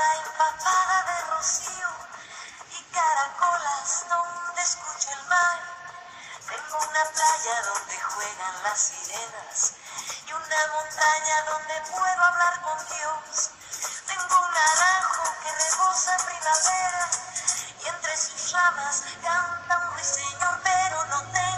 empapada de rocío y caracolas donde escucho el mar. Tengo una playa donde juegan las sirenas y una montaña donde puedo hablar con Dios. Tengo un naranjo que rebosa primavera y entre sus ramas canta un ruiseñor, pero no tengo.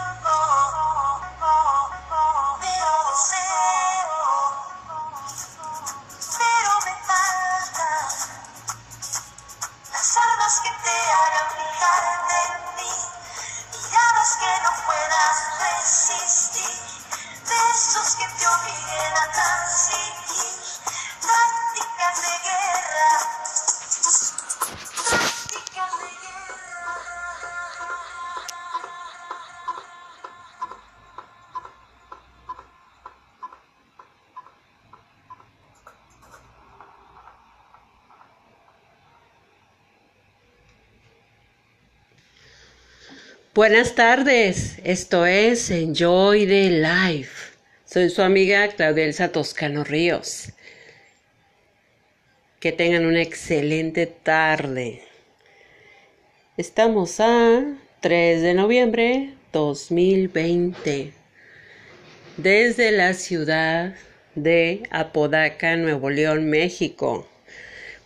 Buenas tardes, esto es Enjoy the Life. Soy su amiga Claudelsa Toscano Ríos. Que tengan una excelente tarde. Estamos a 3 de noviembre 2020 desde la ciudad de Apodaca, Nuevo León, México.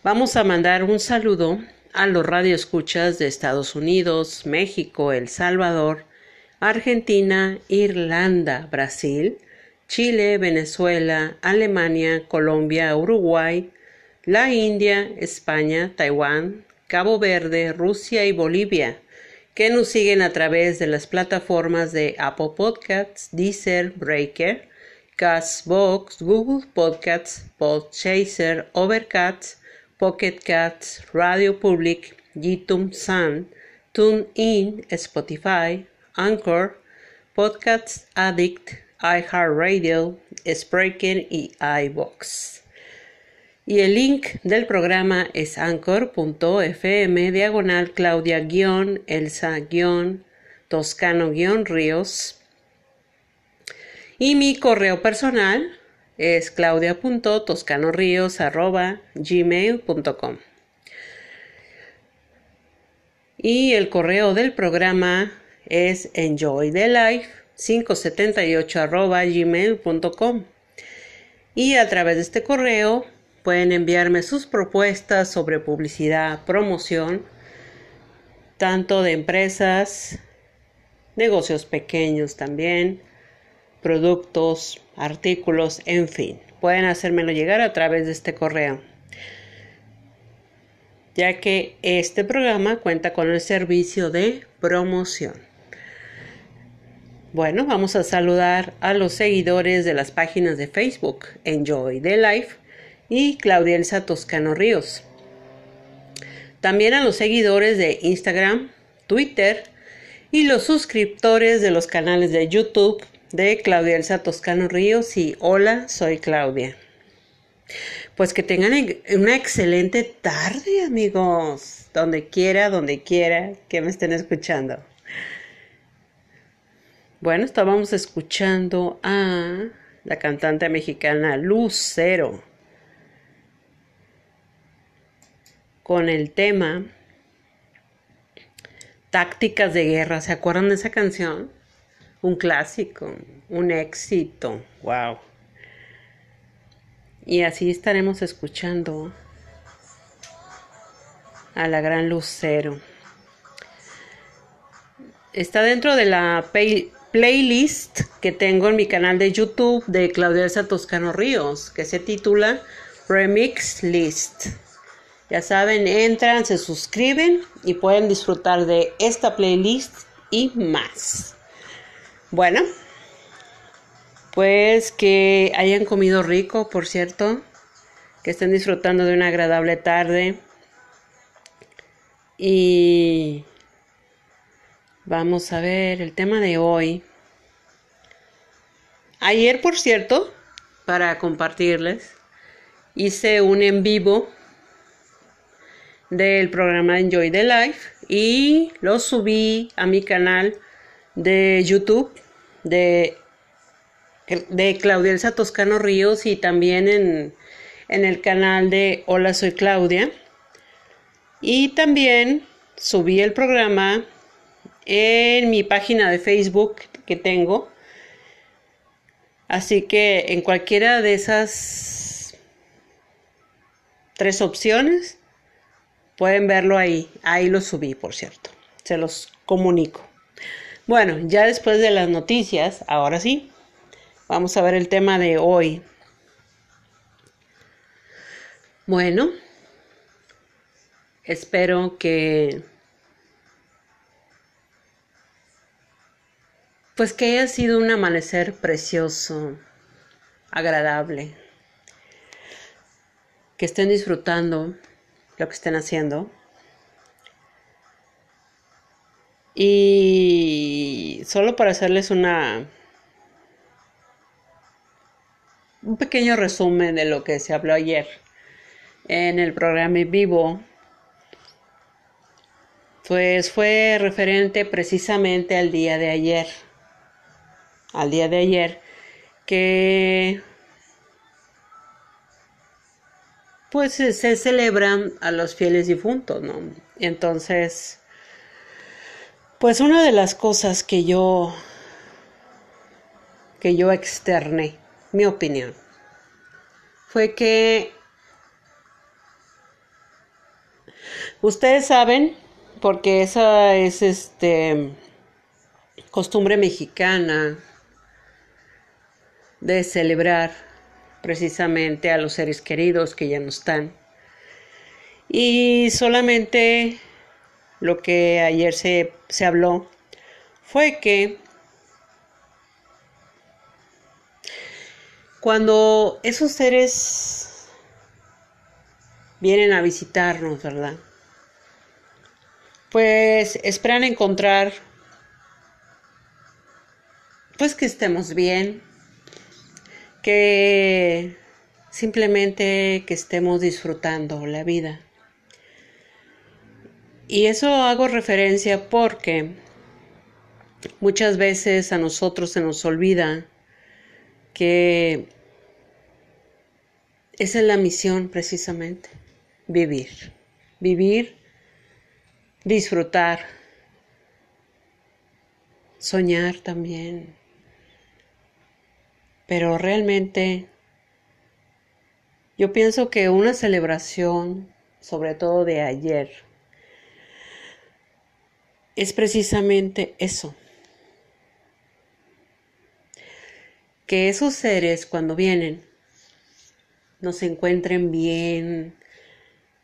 Vamos a mandar un saludo a los radioescuchas de Estados Unidos, México, El Salvador, Argentina, Irlanda, Brasil, Chile, Venezuela, Alemania, Colombia, Uruguay, la India, España, Taiwán, Cabo Verde, Rusia y Bolivia, que nos siguen a través de las plataformas de Apple Podcasts, Deezer, Breaker, Castbox, Google Podcasts, Podchaser, Overcast, Pocket Cats, Radio Public, YouTube Sun, TuneIn, Spotify, Anchor, Podcasts Addict, iHeartRadio, Spreaker y iBox. Y el link del programa es anchor.fm diagonal Claudia-Elsa-Toscano-Ríos. Y mi correo personal es claudia.toscanoríos.gmail.com Y el correo del programa es enjoythelife578 Y a través de este correo pueden enviarme sus propuestas sobre publicidad, promoción, tanto de empresas, negocios pequeños también, productos, artículos, en fin. Pueden hacérmelo llegar a través de este correo. Ya que este programa cuenta con el servicio de promoción. Bueno, vamos a saludar a los seguidores de las páginas de Facebook Enjoy the Life y Claudia Elsa Toscano Ríos. También a los seguidores de Instagram, Twitter y los suscriptores de los canales de YouTube de Claudia Elsa Toscano Ríos y hola, soy Claudia. Pues que tengan una excelente tarde, amigos, donde quiera, donde quiera que me estén escuchando. Bueno, estábamos escuchando a la cantante mexicana Lucero con el tema Tácticas de Guerra. ¿Se acuerdan de esa canción? Un clásico, un éxito, wow. Y así estaremos escuchando a la gran Lucero. Está dentro de la playlist que tengo en mi canal de YouTube de Claudia Elsa Toscano Ríos, que se titula Remix List. Ya saben, entran, se suscriben y pueden disfrutar de esta playlist y más. Bueno, pues que hayan comido rico, por cierto, que estén disfrutando de una agradable tarde. Y vamos a ver el tema de hoy. Ayer, por cierto, para compartirles, hice un en vivo del programa Enjoy the Life y lo subí a mi canal de YouTube de, de Claudia Elsa Toscano Ríos y también en, en el canal de Hola Soy Claudia. Y también subí el programa en mi página de Facebook que tengo. Así que en cualquiera de esas tres opciones pueden verlo ahí. Ahí lo subí, por cierto. Se los comunico. Bueno, ya después de las noticias, ahora sí, vamos a ver el tema de hoy. Bueno, espero que pues que haya sido un amanecer precioso, agradable, que estén disfrutando lo que estén haciendo. Y solo para hacerles una un pequeño resumen de lo que se habló ayer en el programa en vivo, pues fue referente precisamente al día de ayer, al día de ayer, que pues se celebran a los fieles difuntos, ¿no? Entonces, pues una de las cosas que yo que yo externé, mi opinión, fue que Ustedes saben, porque esa es este costumbre mexicana de celebrar precisamente a los seres queridos que ya no están. Y solamente lo que ayer se, se habló fue que cuando esos seres vienen a visitarnos, ¿verdad? pues esperan encontrar pues que estemos bien, que simplemente que estemos disfrutando la vida. Y eso hago referencia porque muchas veces a nosotros se nos olvida que esa es la misión precisamente, vivir, vivir disfrutar, soñar también. Pero realmente yo pienso que una celebración, sobre todo de ayer, es precisamente eso. Que esos seres cuando vienen nos encuentren bien,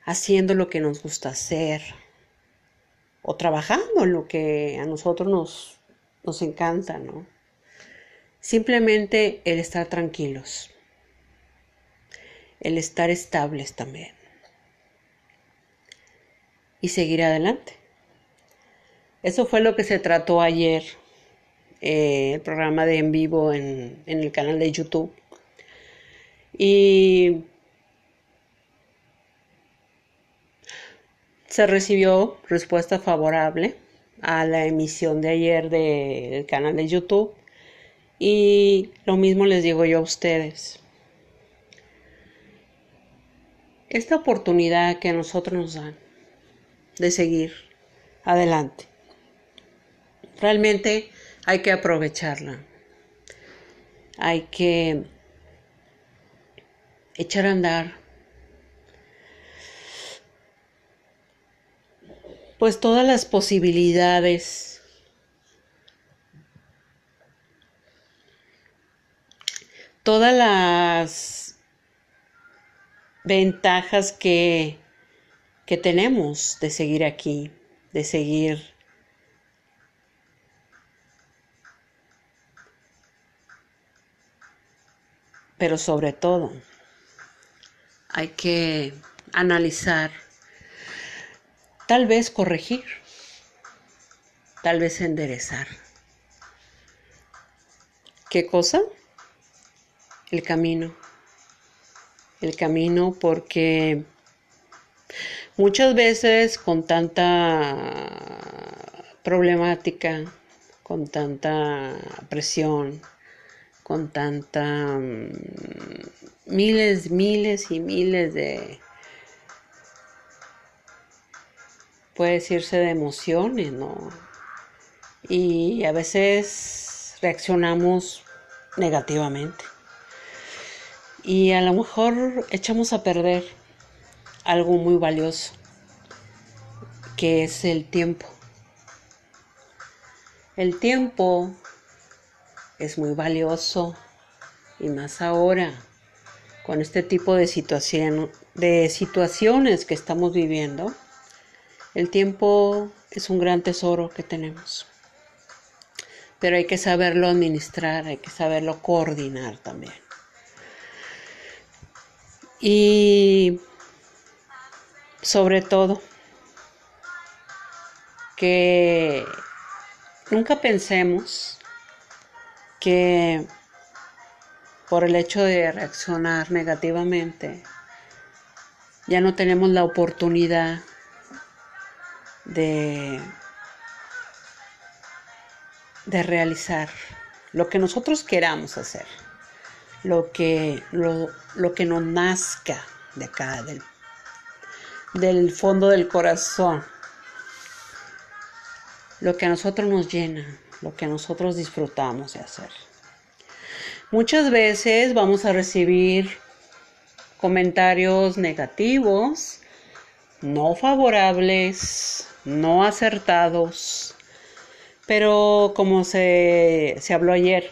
haciendo lo que nos gusta hacer, o trabajando en lo que a nosotros nos, nos encanta, ¿no? Simplemente el estar tranquilos, el estar estables también y seguir adelante. Eso fue lo que se trató ayer, eh, el programa de en vivo en, en el canal de YouTube. Y se recibió respuesta favorable a la emisión de ayer del canal de YouTube y lo mismo les digo yo a ustedes. Esta oportunidad que a nosotros nos dan de seguir adelante, realmente hay que aprovecharla. Hay que echar a andar pues todas las posibilidades todas las ventajas que, que tenemos de seguir aquí, de seguir pero sobre todo hay que analizar Tal vez corregir, tal vez enderezar. ¿Qué cosa? El camino. El camino porque muchas veces con tanta problemática, con tanta presión, con tanta mm, miles, miles y miles de puede decirse de emociones, ¿no? y a veces reaccionamos negativamente. Y a lo mejor echamos a perder algo muy valioso, que es el tiempo. El tiempo es muy valioso y más ahora con este tipo de, situación, de situaciones que estamos viviendo. El tiempo es un gran tesoro que tenemos, pero hay que saberlo administrar, hay que saberlo coordinar también. Y sobre todo, que nunca pensemos que por el hecho de reaccionar negativamente ya no tenemos la oportunidad de, de realizar lo que nosotros queramos hacer, lo que, lo, lo que nos nazca de acá, del, del fondo del corazón, lo que a nosotros nos llena, lo que nosotros disfrutamos de hacer. Muchas veces vamos a recibir comentarios negativos, no favorables, no acertados, pero como se, se habló ayer,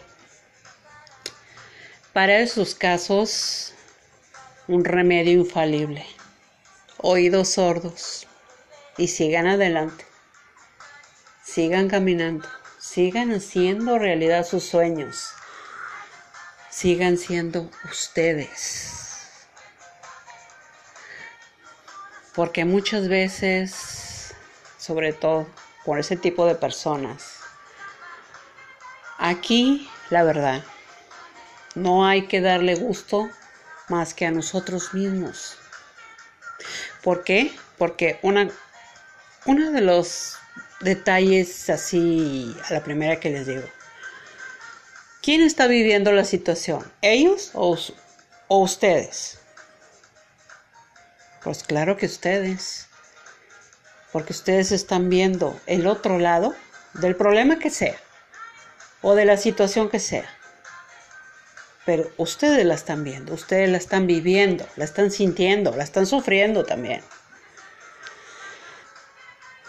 para esos casos, un remedio infalible, oídos sordos. Y sigan adelante, sigan caminando, sigan haciendo realidad sus sueños, sigan siendo ustedes. Porque muchas veces, sobre todo por ese tipo de personas, aquí la verdad, no hay que darle gusto más que a nosotros mismos. ¿Por qué? Porque una, de los detalles así a la primera que les digo, ¿quién está viviendo la situación? ¿Ellos o, o ustedes? Pues claro que ustedes, porque ustedes están viendo el otro lado del problema que sea o de la situación que sea. Pero ustedes la están viendo, ustedes la están viviendo, la están sintiendo, la están sufriendo también.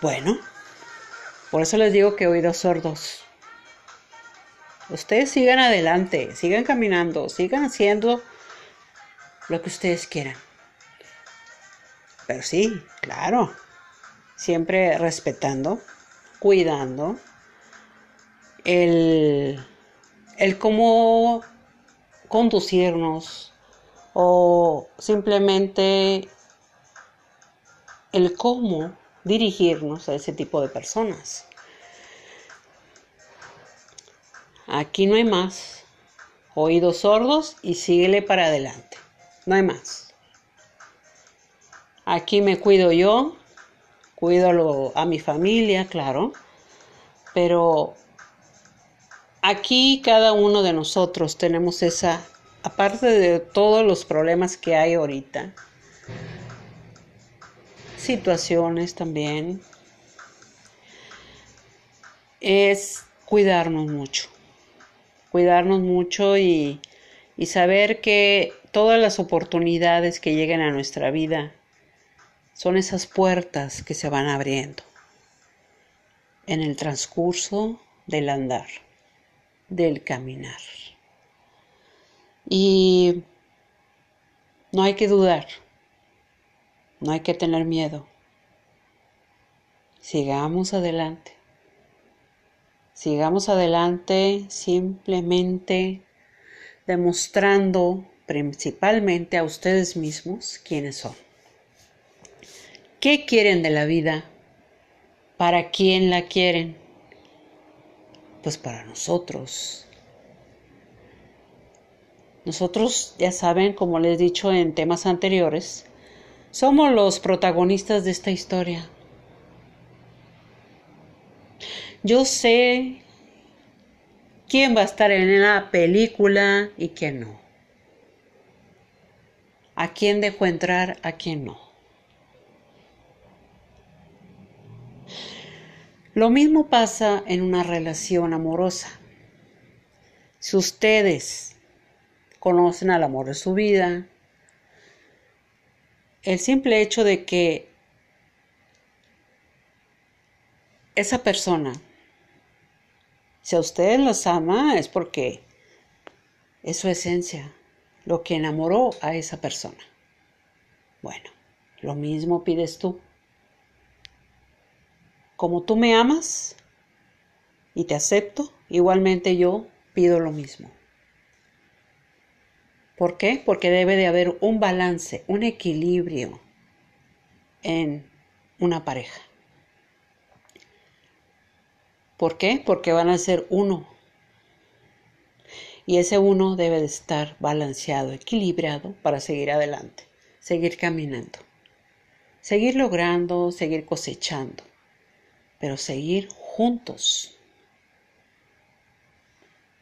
Bueno, por eso les digo que oídos sordos. Ustedes sigan adelante, sigan caminando, sigan haciendo lo que ustedes quieran. Pero sí, claro, siempre respetando, cuidando el, el cómo conducirnos o simplemente el cómo dirigirnos a ese tipo de personas. Aquí no hay más. Oídos sordos y síguele para adelante. No hay más. Aquí me cuido yo, cuido a mi familia, claro, pero aquí cada uno de nosotros tenemos esa, aparte de todos los problemas que hay ahorita, situaciones también, es cuidarnos mucho, cuidarnos mucho y, y saber que todas las oportunidades que lleguen a nuestra vida son esas puertas que se van abriendo en el transcurso del andar, del caminar. Y no hay que dudar, no hay que tener miedo. Sigamos adelante. Sigamos adelante simplemente demostrando principalmente a ustedes mismos quiénes son. ¿Qué quieren de la vida? ¿Para quién la quieren? Pues para nosotros. Nosotros, ya saben, como les he dicho en temas anteriores, somos los protagonistas de esta historia. Yo sé quién va a estar en la película y quién no. A quién dejo entrar, a quién no. Lo mismo pasa en una relación amorosa. Si ustedes conocen al amor de su vida, el simple hecho de que esa persona, si a ustedes los ama, es porque es su esencia, lo que enamoró a esa persona. Bueno, lo mismo pides tú. Como tú me amas y te acepto, igualmente yo pido lo mismo. ¿Por qué? Porque debe de haber un balance, un equilibrio en una pareja. ¿Por qué? Porque van a ser uno. Y ese uno debe de estar balanceado, equilibrado para seguir adelante, seguir caminando, seguir logrando, seguir cosechando, pero seguir juntos.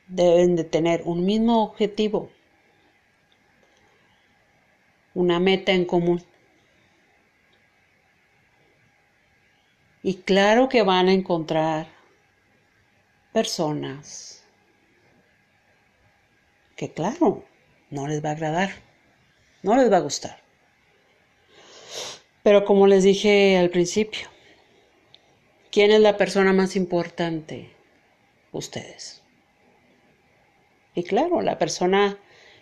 Deben de tener un mismo objetivo, una meta en común. Y claro que van a encontrar personas que claro, no les va a agradar, no les va a gustar. Pero como les dije al principio, ¿quién es la persona más importante? Ustedes. Y claro, la persona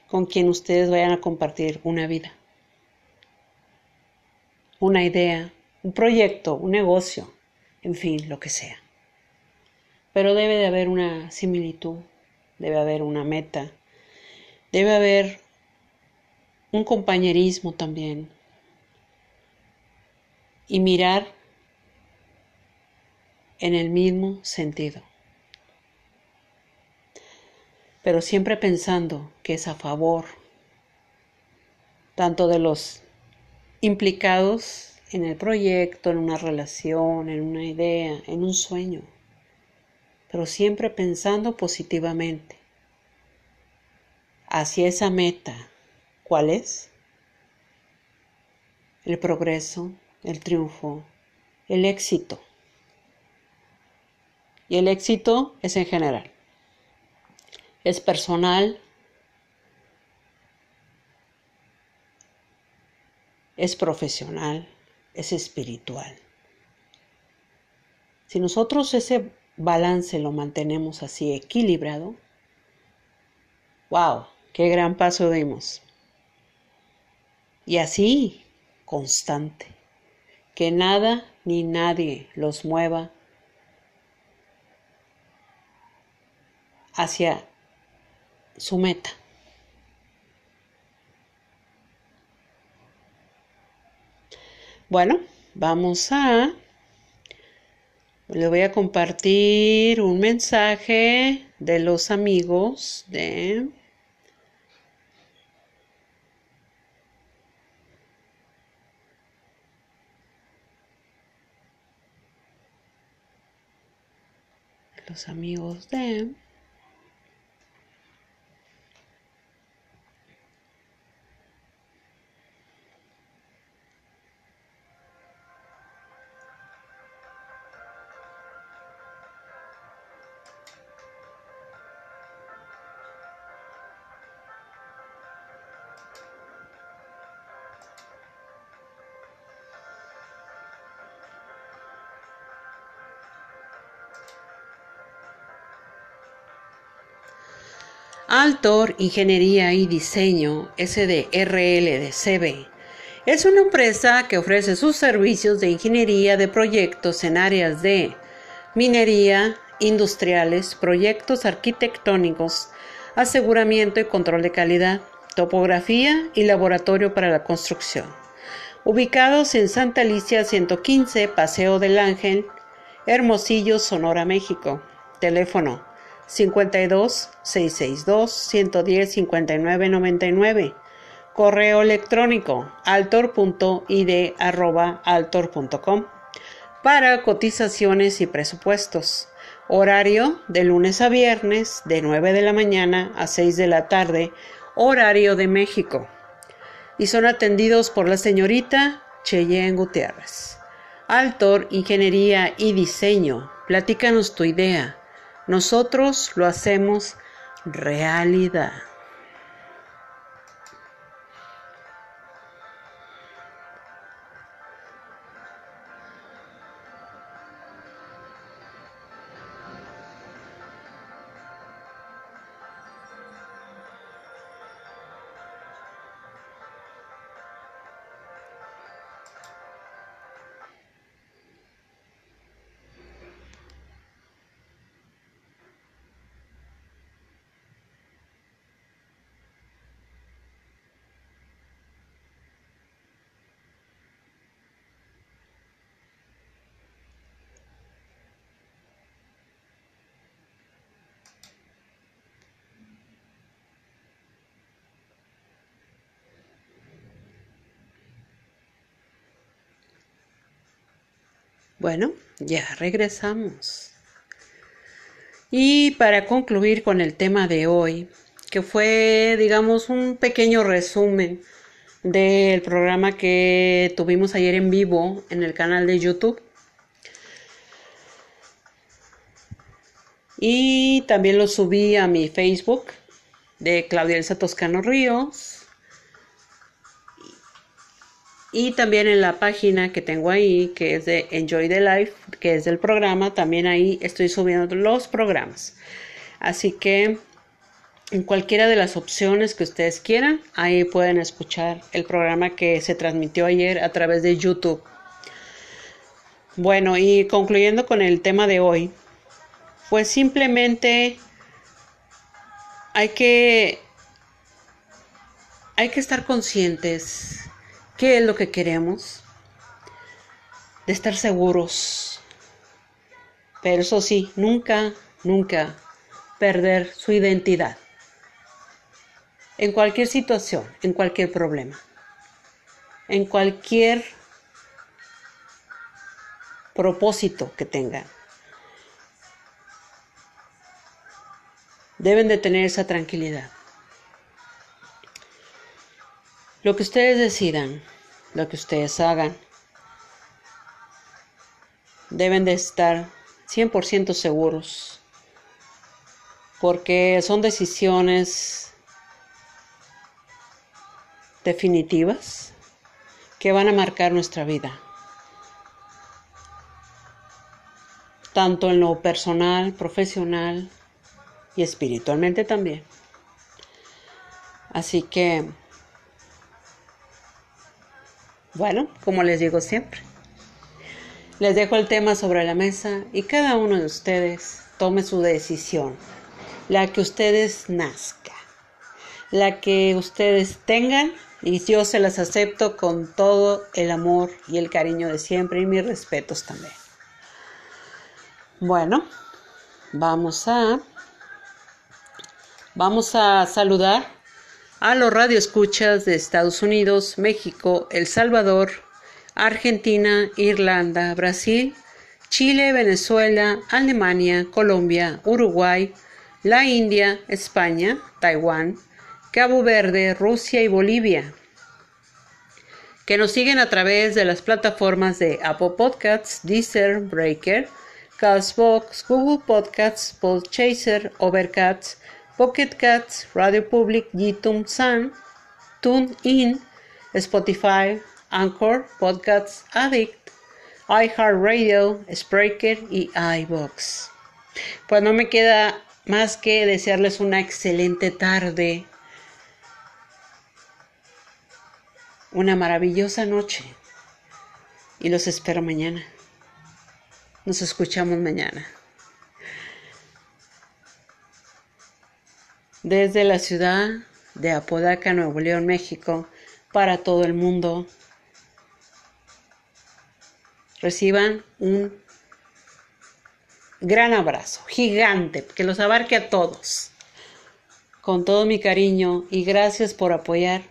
con quien ustedes vayan a compartir una vida, una idea, un proyecto, un negocio, en fin, lo que sea. Pero debe de haber una similitud, debe haber una meta, debe haber un compañerismo también. Y mirar en el mismo sentido. Pero siempre pensando que es a favor tanto de los implicados en el proyecto, en una relación, en una idea, en un sueño pero siempre pensando positivamente hacia esa meta. ¿Cuál es? El progreso, el triunfo, el éxito. Y el éxito es en general. Es personal, es profesional, es espiritual. Si nosotros ese balance lo mantenemos así equilibrado, wow, qué gran paso dimos. Y así, constante, que nada ni nadie los mueva hacia su meta. Bueno, vamos a le voy a compartir un mensaje de los amigos de los amigos de Altor Ingeniería y Diseño SDRL de CB es una empresa que ofrece sus servicios de ingeniería de proyectos en áreas de minería, industriales, proyectos arquitectónicos, aseguramiento y control de calidad, topografía y laboratorio para la construcción. Ubicados en Santa Alicia 115, Paseo del Ángel, Hermosillo, Sonora, México. Teléfono 52 662 110 59 99. Correo electrónico altor.id.altor.com para cotizaciones y presupuestos. Horario de lunes a viernes de 9 de la mañana a 6 de la tarde, horario de México. Y son atendidos por la señorita Cheyenne Gutiérrez. Altor Ingeniería y Diseño Platícanos tu idea. Nosotros lo hacemos realidad. Bueno, ya regresamos. Y para concluir con el tema de hoy, que fue, digamos, un pequeño resumen del programa que tuvimos ayer en vivo en el canal de YouTube. Y también lo subí a mi Facebook de Claudia Elsa Toscano Ríos y también en la página que tengo ahí, que es de Enjoy the Life, que es del programa, también ahí estoy subiendo los programas. Así que en cualquiera de las opciones que ustedes quieran, ahí pueden escuchar el programa que se transmitió ayer a través de YouTube. Bueno, y concluyendo con el tema de hoy, pues simplemente hay que hay que estar conscientes qué es lo que queremos, de estar seguros. Pero eso sí, nunca, nunca perder su identidad. En cualquier situación, en cualquier problema, en cualquier propósito que tengan. Deben de tener esa tranquilidad. Lo que ustedes decidan, lo que ustedes hagan, deben de estar 100% seguros, porque son decisiones definitivas que van a marcar nuestra vida, tanto en lo personal, profesional y espiritualmente también. Así que bueno, como les digo siempre, les dejo el tema sobre la mesa y cada uno de ustedes tome su decisión, la que ustedes nazca, la que ustedes tengan y yo se las acepto con todo el amor y el cariño de siempre y mis respetos también. Bueno, vamos a vamos a saludar a los radioescuchas de Estados Unidos, México, El Salvador, Argentina, Irlanda, Brasil, Chile, Venezuela, Alemania, Colombia, Uruguay, la India, España, Taiwán, Cabo Verde, Rusia y Bolivia, que nos siguen a través de las plataformas de Apple Podcasts, Deezer, Breaker, Castbox, Google Podcasts, Podchaser, Overcast, Pocket Cats, Radio Public, YouTube Sun, TuneIn, Spotify, Anchor, Podcasts Addict, iHeartRadio, Spreaker y iBox. Pues no me queda más que desearles una excelente tarde, una maravillosa noche y los espero mañana. Nos escuchamos mañana. Desde la ciudad de Apodaca, Nuevo León, México, para todo el mundo. Reciban un gran abrazo, gigante, que los abarque a todos. Con todo mi cariño y gracias por apoyar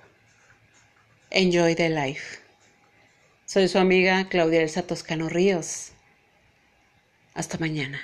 Enjoy the Life. Soy su amiga Claudia Elsa Toscano Ríos. Hasta mañana.